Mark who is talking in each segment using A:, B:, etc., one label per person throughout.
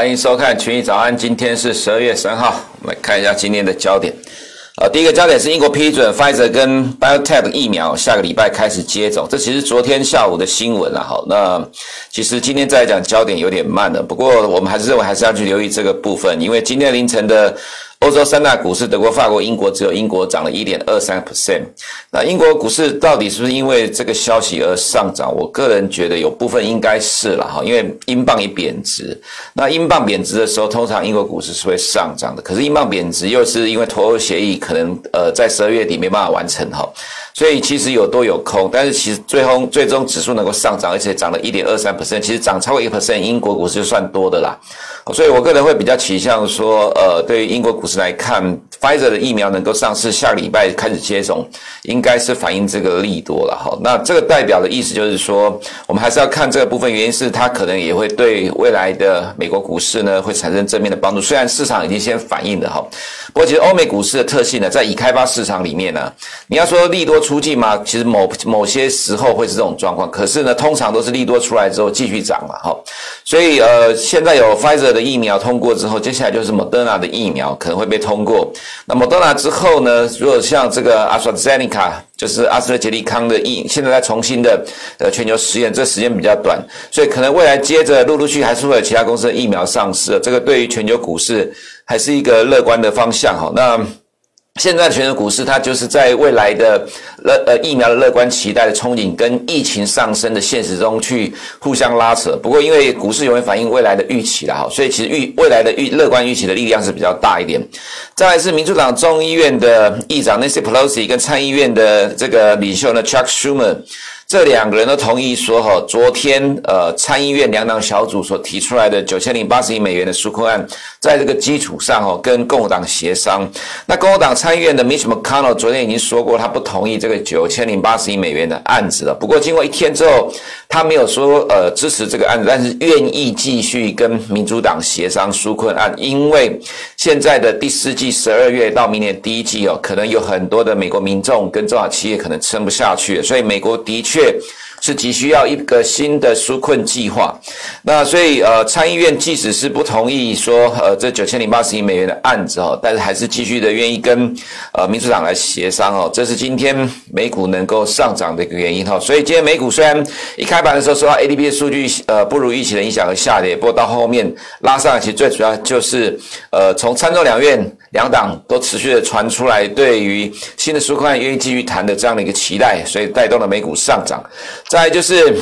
A: 欢迎收看群益早安。今天是十二月三号，我们来看一下今天的焦点。呃，第一个焦点是英国批准 Pfizer 跟 Bio-Tech 疫苗下个礼拜开始接种，这其实昨天下午的新闻了。好，那其实今天再来讲焦点有点慢了，不过我们还是认为还是要去留意这个部分，因为今天凌晨的。欧洲三大股市，德国、法国、英国，只有英国涨了一点二三 percent。那英国股市到底是不是因为这个消息而上涨？我个人觉得有部分应该是了哈，因为英镑也贬值。那英镑贬值的时候，通常英国股市是会上涨的。可是英镑贬值又是因为脱欧协议可能呃在十二月底没办法完成哈，所以其实有多有空。但是其实最后最终指数能够上涨，而且涨了一点二三 percent，其实涨超过一 percent，英国股市就算多的啦。所以我个人会比较倾向说，呃，对于英国股市市来看，Pfizer 的疫苗能够上市，下个礼拜开始接种，应该是反映这个利多了哈。那这个代表的意思就是说，我们还是要看这个部分，原因是它可能也会对未来的美国股市呢会产生正面的帮助。虽然市场已经先反映了哈，不过其实欧美股市的特性呢，在已开发市场里面呢，你要说利多出尽嘛？其实某某些时候会是这种状况，可是呢，通常都是利多出来之后继续涨了哈。所以呃，现在有 Pfizer 的。疫苗通过之后，接下来就是莫德纳的疫苗可能会被通过。那么到那之后呢？如果像这个阿斯特捷利卡，就是阿斯特杰利康的疫，现在在重新的呃全球实验，这时间比较短，所以可能未来接着陆陆续续还是会有其他公司的疫苗上市。这个对于全球股市还是一个乐观的方向哈。那。现在全球股市，它就是在未来的乐呃疫苗的乐观期待的憧憬，跟疫情上升的现实中去互相拉扯。不过，因为股市永远反映未来的预期了哈，所以其实预未来的预乐观预期的力量是比较大一点。再来是民主党众议院的议长 Nancy Pelosi 跟参议院的这个领袖呢 Chuck Schumer。这两个人都同意说，哈，昨天呃参议院两党小组所提出来的九千零八十亿美元的纾困案，在这个基础上，哈，跟共和党协商。那共和党参议院的 Mitch McConnell 昨天已经说过，他不同意这个九千零八十亿美元的案子了。不过经过一天之后，他没有说呃支持这个案子，但是愿意继续跟民主党协商纾困案，因为现在的第四季十二月到明年第一季哦，可能有很多的美国民众跟中小企业可能撑不下去，所以美国的确。是急需要一个新的纾困计划，那所以呃参议院即使是不同意说呃这九千零八十亿美元的案子哦，但是还是继续的愿意跟呃民主党来协商哦，这是今天美股能够上涨的一个原因哈。所以今天美股虽然一开盘的时候受到 ADP 的数据呃不如预期的影响而下跌，不过到后面拉上，其实最主要就是呃从参众两院。两党都持续的传出来，对于新的纾困案愿意继续谈的这样的一个期待，所以带动了美股上涨。再就是。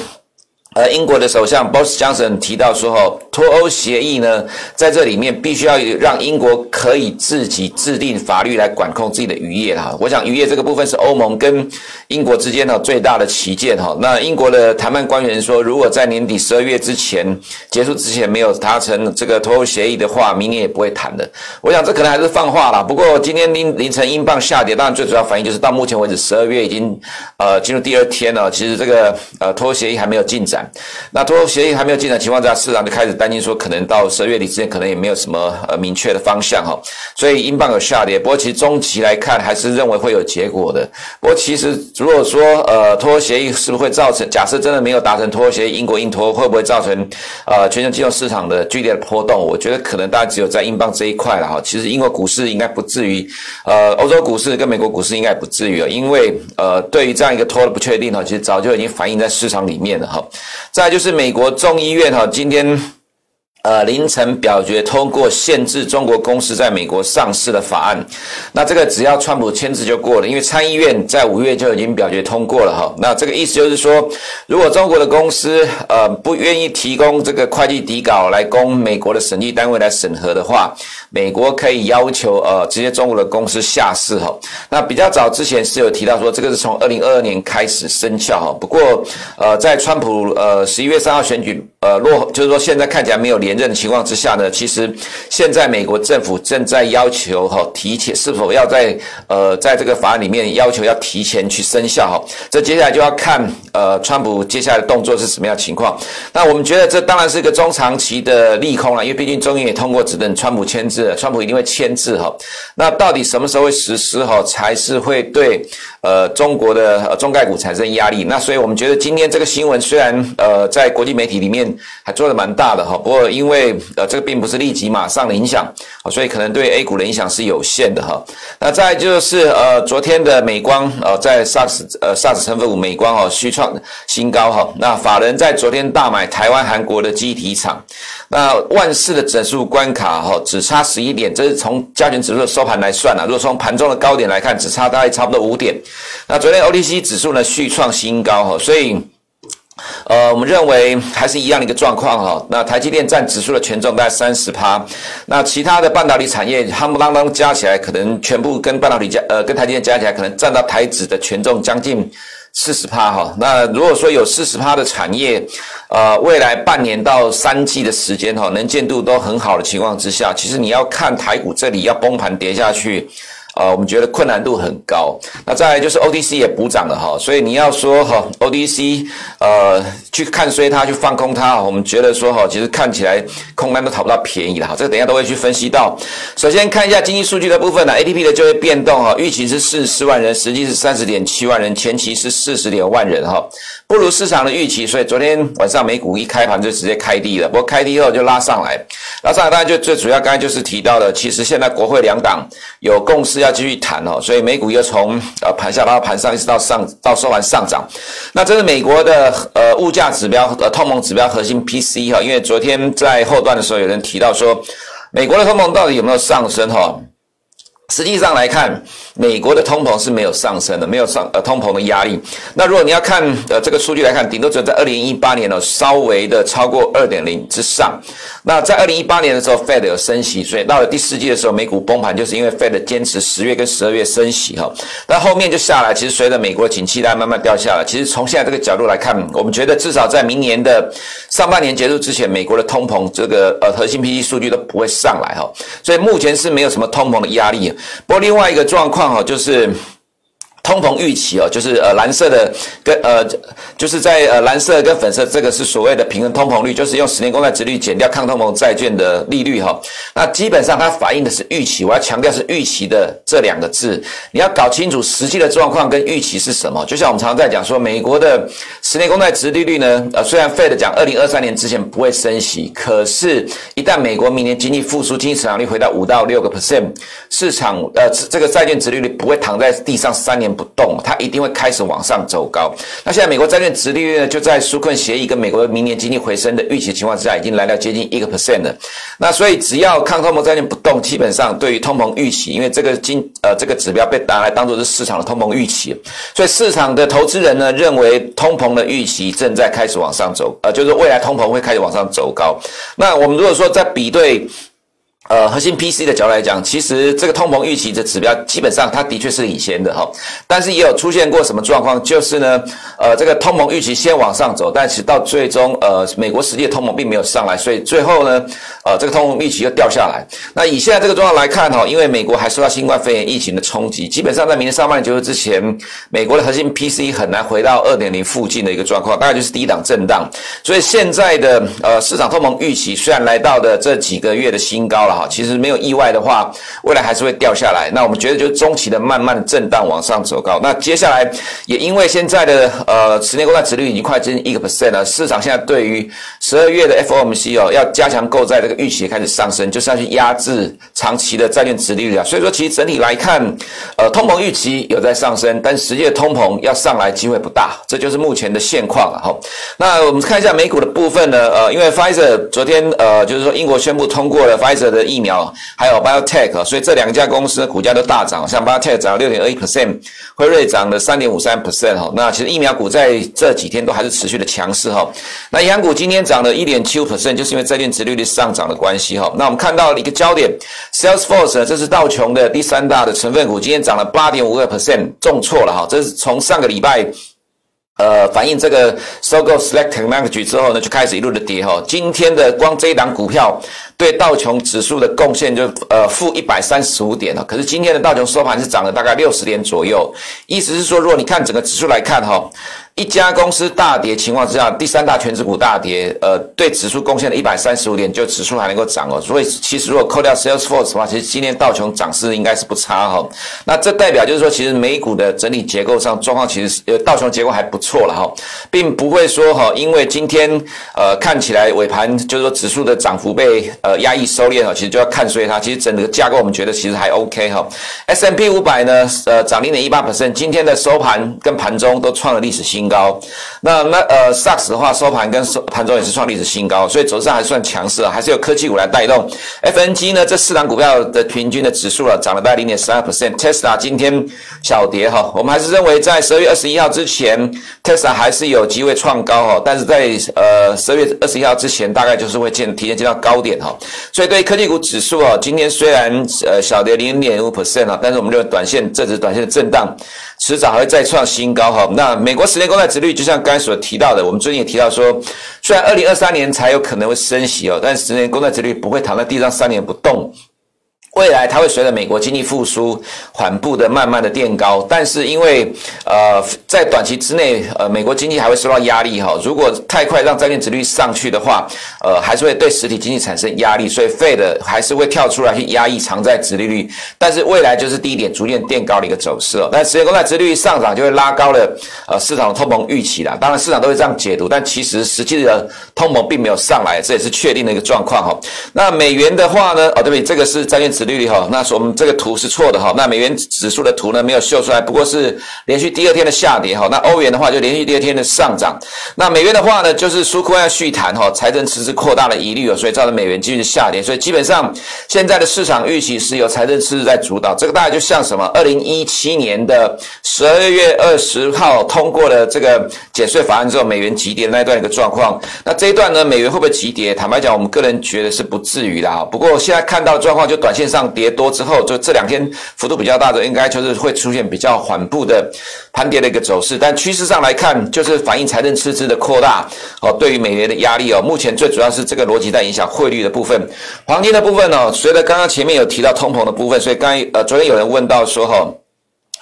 A: 呃，英国的首相 Boris Johnson 提到说，哈，脱欧协议呢，在这里面必须要让英国可以自己制定法律来管控自己的渔业哈。我想渔业这个部分是欧盟跟英国之间的最大的旗舰哈。那英国的谈判官员说，如果在年底十二月之前结束之前没有达成这个脱欧协议的话，明年也不会谈的。我想这可能还是放话啦。不过今天凌凌晨英镑下跌，当然最主要反应就是到目前为止十二月已经呃进入第二天了，其实这个呃脱欧协议还没有进展。那脱欧协议还没有进展的情况下，市场就开始担心说，可能到十二月底之前，可能也没有什么呃明确的方向哈，所以英镑有下跌。不过其实中期来看，还是认为会有结果的。不过其实如果说呃脱欧协议是不是会造成，假设真的没有达成脱欧协议，英国硬脱会不会造成呃全球金融市场的剧烈的波动？我觉得可能大家只有在英镑这一块了哈。其实英国股市应该不至于，呃欧洲股市跟美国股市应该不至于了，因为呃对于这样一个脱的不确定哈，其实早就已经反映在市场里面了哈。再就是美国众议院哈，今天。呃，凌晨表决通过限制中国公司在美国上市的法案。那这个只要川普签字就过了，因为参议院在五月就已经表决通过了哈。那这个意思就是说，如果中国的公司呃不愿意提供这个会计底稿来供美国的审计单位来审核的话，美国可以要求呃这些中国的公司下市哈。那比较早之前是有提到说，这个是从二零二二年开始生效哈。不过呃，在川普呃十一月三号选举呃落，就是说现在看起来没有连任的情况之下呢，其实现在美国政府正在要求哈提前是否要在呃在这个法案里面要求要提前去生效哈，这接下来就要看呃，川普接下来的动作是什么样情况？那我们觉得这当然是一个中长期的利空了，因为毕竟中英也通过只等川普签字，川普一定会签字哈。那到底什么时候会实施哈，才是会对呃中国的呃中概股产生压力？那所以我们觉得今天这个新闻虽然呃在国际媒体里面还做的蛮大的哈，不过因为呃这个并不是立即马上的影响，所以可能对 A 股的影响是有限的哈。那再就是呃昨天的美光呃在 SARS 呃 SARS 成分股美光哦续创新高哈。那法人在昨天大买台湾韩国的记忆体厂，那万事的整数关卡哈只差十一点，这是从加权指数的收盘来算啊，如果从盘中的高点来看，只差大概差不多五点。那昨天 OTC 指数呢续创新高哈，所以。呃，我们认为还是一样的一个状况哈。那台积电占指数的权重大概三十趴，那其他的半导体产业夯不啷当加起来，可能全部跟半导体加呃跟台积电加起来，可能占到台指的权重将近四十趴哈。那如果说有四十趴的产业，呃，未来半年到三季的时间哈，能见度都很好的情况之下，其实你要看台股这里要崩盘跌下去。呃，我们觉得困难度很高。那再来就是 O D C 也补涨了哈，所以你要说哈 O D C 呃去看衰它，去放空它，我们觉得说哈，其实看起来空单都讨不到便宜了哈。这个等一下都会去分析到。首先看一下经济数据的部分呢，ADP 的就业变动哈，预期是四十四万人，实际是三十点七万人，前期是四十点万人哈，不如市场的预期，所以昨天晚上美股一开盘就直接开低了，不过开低后就拉上来，拉上来当然就最主要刚才就是提到的，其实现在国会两党有共识要。继续谈哦，所以美股又从呃盘下到盘上，一直到上到收盘上涨。那这是美国的呃物价指标呃通膨指标核心 P C 哈，因为昨天在后段的时候有人提到说，美国的通膨到底有没有上升哈？实际上来看，美国的通膨是没有上升的，没有上呃通膨的压力。那如果你要看呃这个数据来看，顶多只有在二零一八年呢稍微的超过二点零之上。那在二零一八年的时候，Fed 有升息，所以到了第四季的时候，美股崩盘就是因为 Fed 坚持十月跟十二月升息哈。但后面就下来，其实随着美国的景气在慢慢掉下来。其实从现在这个角度来看，我们觉得至少在明年的上半年结束之前，美国的通膨这个呃核心 P C 数据都不会上来哈。所以目前是没有什么通膨的压力。不过另外一个状况哈，就是。通膨预期哦，就是呃蓝色的跟呃就是在呃蓝色跟粉色这个是所谓的平衡通膨率，就是用十年公债殖率减掉抗通膨债券的利率哈。那基本上它反映的是预期，我要强调是预期的这两个字，你要搞清楚实际的状况跟预期是什么。就像我们常常在讲说，美国的十年公债殖利率呢，呃虽然 Fed 讲二零二三年之前不会升息，可是一旦美国明年经济复苏，经济成长率回到五到六个 percent，市场呃这个债券殖利率不会躺在地上三年。不动，它一定会开始往上走高。那现在美国债券殖利率呢，就在纾困协议跟美国明年经济回升的预期情况之下，已经来到接近一个 percent 了。那所以只要抗通膨债券不动，基本上对于通膨预期，因为这个经呃这个指标被拿来当做是市场的通膨预期，所以市场的投资人呢认为通膨的预期正在开始往上走，呃，就是未来通膨会开始往上走高。那我们如果说在比对。呃，核心 P C 的角度来讲，其实这个通膨预期的指标基本上它的确是领先的哈，但是也有出现过什么状况，就是呢，呃，这个通膨预期先往上走，但是到最终，呃，美国实际的通膨并没有上来，所以最后呢，呃，这个通膨预期又掉下来。那以现在这个状况来看哈，因为美国还受到新冠肺炎疫情的冲击，基本上在明年上半年结束之前，美国的核心 PC 很难回到二点零附近的一个状况，大概就是低档震荡。所以现在的呃市场通膨预期虽然来到的这几个月的新高了。哈其实没有意外的话，未来还是会掉下来。那我们觉得就是中期的慢慢的震荡往上走高。那接下来也因为现在的呃十年国债殖率已经快接近一个 percent 了，市场现在对于十二月的 FOMC 哦要加强购债这个预期开始上升，就是要去压制长期的债券殖利率啊。所以说其实整体来看，呃通膨预期有在上升，但实际的通膨要上来机会不大，这就是目前的现况了哈。那我们看一下美股的部分呢，呃因为 Pfizer 昨天呃就是说英国宣布通过了 Pfizer 的疫苗，还有 BioTech，所以这两家公司股价都大涨，像 BioTech 涨了六点二一 percent，辉瑞涨了三点五三 percent 哈。那其实疫苗股在这几天都还是持续的强势哈。那银行股今天涨了一点七五 percent，就是因为债券殖利率上涨的关系哈。那我们看到了一个焦点，Salesforce，这是道琼的第三大的成分股，今天涨了八点五个 percent，重挫了哈。这是从上个礼拜。呃，反映这个收购 Select Technology 之后呢，就开始一路的跌哈。今天的光这一档股票对道琼指数的贡献就呃负一百三十五点了。可是今天的道琼收盘是涨了大概六十点左右，意思是说，如果你看整个指数来看哈。一家公司大跌情况之下，第三大全值股大跌，呃，对指数贡献了一百三十五点，就指数还能够涨哦。所以其实如果扣掉 Salesforce 的话，其实今天道琼涨势应该是不差哈。那这代表就是说，其实美股的整体结构上状况其实呃道琼结构还不错了哈，并不会说哈，因为今天呃看起来尾盘就是说指数的涨幅被呃压抑收敛了，其实就要看衰它。其实整个架构我们觉得其实还 OK 哈。S M P 五百呢，呃涨零点一八 percent，今天的收盘跟盘中都创了历史新高，那那呃，SARS 的话收盘跟收盘中也是创历史新高，所以走势还算强势啊，还是由科技股来带动。FNG 呢，这四档股票的平均的指数了涨了大概零点三二 percent。Tesla 今天小跌哈，我们还是认为在十二月二十一号之前，Tesla 还是有机会创高哈，但是在呃十二月二十一号之前，大概就是会见提前见到高点哈。所以对于科技股指数啊，今天虽然呃小跌零点五 percent 啊，但是我们认为短线这只短线的震荡。迟早还会再创新高哈。那美国十年公债殖率就像刚才所提到的，我们最近也提到说，虽然二零二三年才有可能会升息哦，但十年公债殖率不会躺在地上三年不动。未来它会随着美国经济复苏缓步的慢慢的垫高，但是因为呃在短期之内呃美国经济还会受到压力哈，如果太快让债券殖率上去的话，呃还是会对实体经济产生压力，所以费的还是会跳出来去压抑长债殖利率，但是未来就是低点逐渐垫高的一个走势哦，但十年公债殖率上涨就会拉高了呃市场的通膨预期啦，当然市场都会这样解读，但其实实际的通膨并没有上来，这也是确定的一个状况哈。那美元的话呢，哦对不对？这个是债券殖利率哈，那说我们这个图是错的哈。那美元指数的图呢没有秀出来，不过是连续第二天的下跌哈。那欧元的话就连续第二天的上涨。那美元的话呢，就是苏库要续谈哈，财政赤字扩大的疑虑哦，所以造成美元继续下跌。所以基本上现在的市场预期是由财政赤字在主导。这个大概就像什么？二零一七年的十二月二十号通过了这个减税法案之后，美元急跌那一段一个状况。那这一段呢，美元会不会急跌？坦白讲，我们个人觉得是不至于的哈。不过现在看到状况，就短线上跌多之后，就这两天幅度比较大的，应该就是会出现比较缓步的盘跌的一个走势。但趋势上来看，就是反映财政赤字的扩大哦，对于美元的压力哦。目前最主要是这个逻辑在影响汇率的部分，黄金的部分哦，随着刚刚前面有提到通膨的部分，所以刚呃昨天有人问到说哈。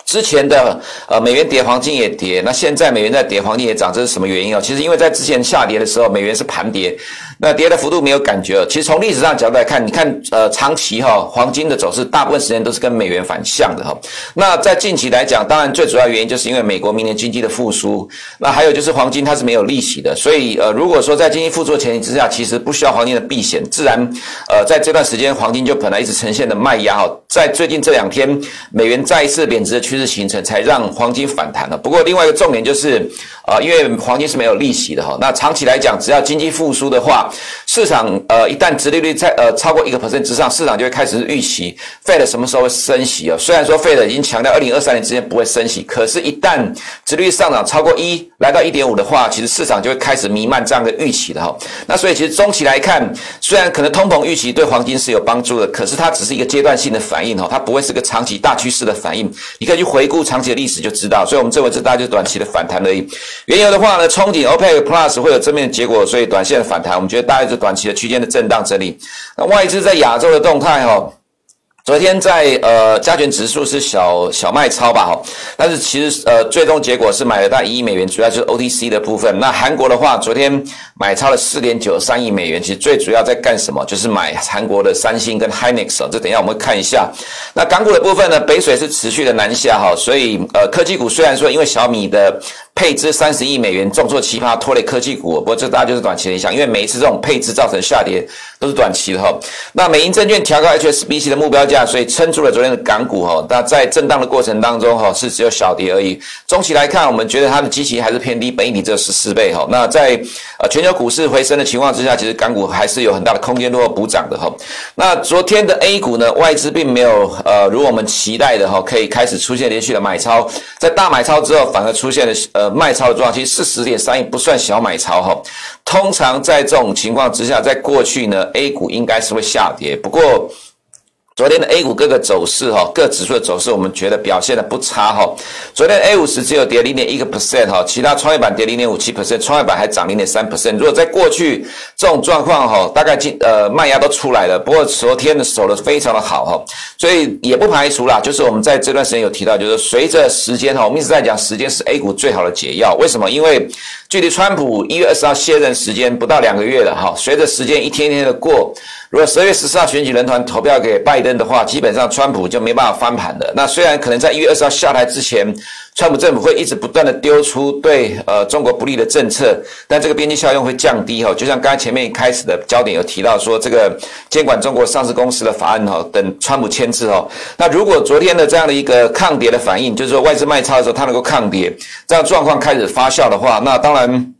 A: 之前的呃美元跌，黄金也跌，那现在美元在跌，黄金也涨，这是什么原因啊？其实因为在之前下跌的时候，美元是盘跌，那跌的幅度没有感觉。其实从历史上角度来看，你看呃长期哈黄金的走势，大部分时间都是跟美元反向的哈。那在近期来讲，当然最主要原因就是因为美国明年经济的复苏，那还有就是黄金它是没有利息的，所以呃如果说在经济复苏的前提之下，其实不需要黄金的避险，自然呃在这段时间黄金就本来一直呈现的卖压哈，在最近这两天美元再一次贬值的趋势形成，才让黄金反弹了。不过，另外一个重点就是，呃，因为黄金是没有利息的哈。那长期来讲，只要经济复苏的话，up. 市场呃一旦殖利率在呃超过一个 percent 之上，市场就会开始预期 Fed 什么时候会升息啊？虽然说 Fed 已经强调二零二三年之间不会升息，可是，一旦殖利率上涨超过一，来到一点五的话，其实市场就会开始弥漫这样的预期的哈。那所以，其实中期来看，虽然可能通膨预期对黄金是有帮助的，可是它只是一个阶段性的反应哈，它不会是个长期大趋势的反应。你可以去回顾。长期的历史就知道，所以我们认为这大概就是短期的反弹而已。原油的话呢，憧憬 OPEC Plus 会有正面结果，所以短线的反弹，我们觉得大概是短短期的区间的震荡整理。那外资在亚洲的动态哈。昨天在呃加权指数是小小卖超吧哈，但是其实呃最终结果是买了大一亿美元，主要就是 OTC 的部分。那韩国的话，昨天买超了四点九三亿美元，其实最主要在干什么？就是买韩国的三星跟 Hynix 哦，这等一下我们会看一下。那港股的部分呢，北水是持续的南下哈，所以呃科技股虽然说因为小米的配置三十亿美元重挫奇葩拖累科技股，不过这大家就是短期的影响，因为每一次这种配置造成下跌都是短期的哈。那美银证券调高 HSBC 的目标价。所以撑住了昨天的港股哈，那在震荡的过程当中哈，是只有小跌而已。中期来看，我们觉得它的基期还是偏低，本益比只有十四倍哈。那在呃全球股市回升的情况之下，其实港股还是有很大的空间落后补涨的哈。那昨天的 A 股呢，外资并没有呃如我们期待的哈，可以开始出现连续的买超，在大买超之后反而出现了呃卖超的状况，其实四十点三亿不算小买超哈。通常在这种情况之下，在过去呢，A 股应该是会下跌，不过。昨天的 A 股各个走势哈，各指数的走势，我们觉得表现的不差哈。昨天 A 五十只有跌零点一个 percent 哈，其他创业板跌零点五七 percent，创业板还涨零点三 percent。如果在过去这种状况哈，大概今呃卖压都出来了，不过昨天的守得非常的好哈，所以也不排除啦。就是我们在这段时间有提到，就是随着时间哈，我们一直在讲时间是 A 股最好的解药。为什么？因为距离川普一月二十号卸任时间不到两个月了哈，随着时间一天天的过。如果十月十四号选举人团投票给拜登的话，基本上川普就没办法翻盘的。那虽然可能在一月二十号下台之前，川普政府会一直不断的丢出对呃中国不利的政策，但这个边际效用会降低哈。就像刚才前面一开始的焦点有提到说，这个监管中国上市公司的法案哈，等川普签字哦。那如果昨天的这样的一个抗跌的反应，就是说外资卖超的时候它能够抗跌，这样状况开始发酵的话，那当然。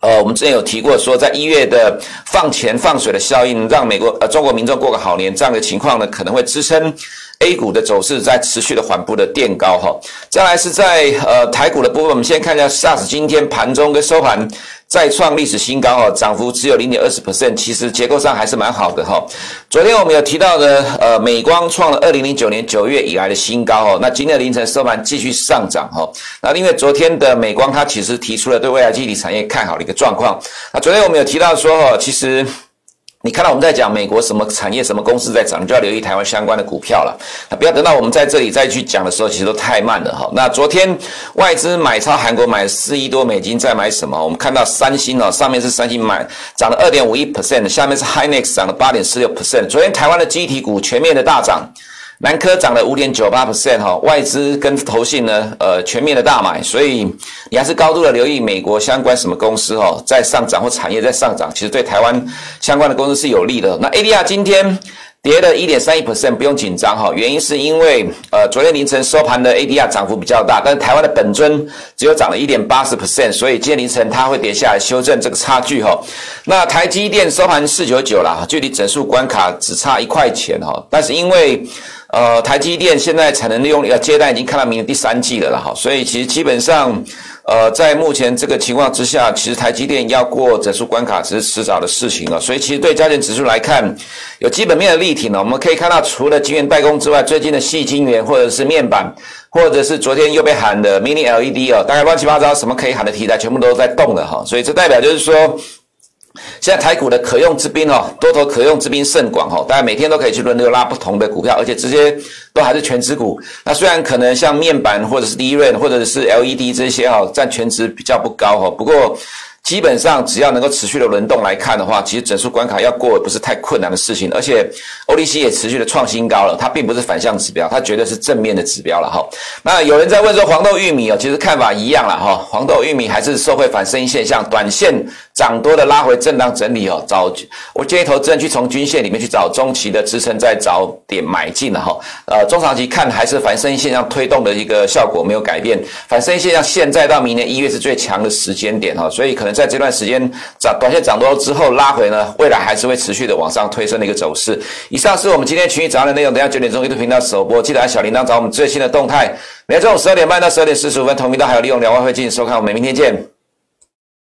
A: 呃，我们之前有提过说，在一月的放钱放水的效应，让美国呃中国民众过个好年，这样的情况呢，可能会支撑 A 股的走势在持续的缓步的垫高哈。再来是在呃台股的部分，我们先看一下 SARS 今天盘中跟收盘。再创历史新高哦，涨幅只有零点二十 percent，其实结构上还是蛮好的哈。昨天我们有提到的，呃，美光创了二零零九年九月以来的新高哦，那今天的凌晨收盘继续上涨哈。那因为昨天的美光它其实提出了对未来记忆体产业看好的一个状况。那昨天我们有提到说哈，其实。你看到我们在讲美国什么产业、什么公司在涨，就要留意台湾相关的股票了。不要等到我们在这里再去讲的时候，其实都太慢了哈。那昨天外资买超韩国买四亿多美金，在买什么？我们看到三星哦，上面是三星买涨了二点五一 percent，下面是 Hynix 涨了八点四六 percent。昨天台湾的集体股全面的大涨。南科涨了五点九八 percent 哈，外资跟投信呢，呃，全面的大买，所以你还是高度的留意美国相关什么公司哈，在上涨或产业在上涨，其实对台湾相关的公司是有利的。那 ADR 今天跌了一点三一 percent，不用紧张哈，原因是因为呃，昨天凌晨收盘的 ADR 涨幅比较大，但是台湾的本尊只有涨了一点八十 percent，所以今天凌晨它会跌下来修正这个差距哈。那台积电收盘四九九啦，距离整数关卡只差一块钱哈，但是因为呃，台积电现在产能利用率要接单已经看到明年第三季了了哈，所以其实基本上，呃，在目前这个情况之下，其实台积电要过整数关卡只是迟早的事情了。所以其实对加权指数来看，有基本面的力挺呢。我们可以看到，除了晶圆代工之外，最近的细晶圆或者是面板，或者是昨天又被喊的 Mini LED 哦，大概乱七八糟什么可以喊的题材，全部都在动了哈。所以这代表就是说。现在台股的可用之兵哦，多头可用之兵甚广哦，大家每天都可以去轮流拉不同的股票，而且这些都还是全职股。那虽然可能像面板或者是利润或者是 LED 这些哦，占全值比较不高哦，不过。基本上只要能够持续的轮动来看的话，其实整数关卡要过不是太困难的事情，而且 OTC 也持续的创新高了，它并不是反向指标，它绝对是正面的指标了哈。那有人在问说黄豆玉米哦，其实看法一样了哈，黄豆玉米还是受会反声音现象，短线涨多的拉回震荡整理哦，找我建议投资人去从均线里面去找中期的支撑，再找点买进了哈。呃，中长期看还是反声音现象推动的一个效果没有改变，反声音现象现在到明年一月是最强的时间点哈，所以可能。在这段时间涨短线涨多之后拉回呢，未来还是会持续的往上推升的一个走势。以上是我们今天群益早上的内容，等下九点钟一度频道首播，记得按小铃铛找我们最新的动态。每天中午十二点半到十二点四十五分，同频道还有利用两万会进行收看，我们明天见。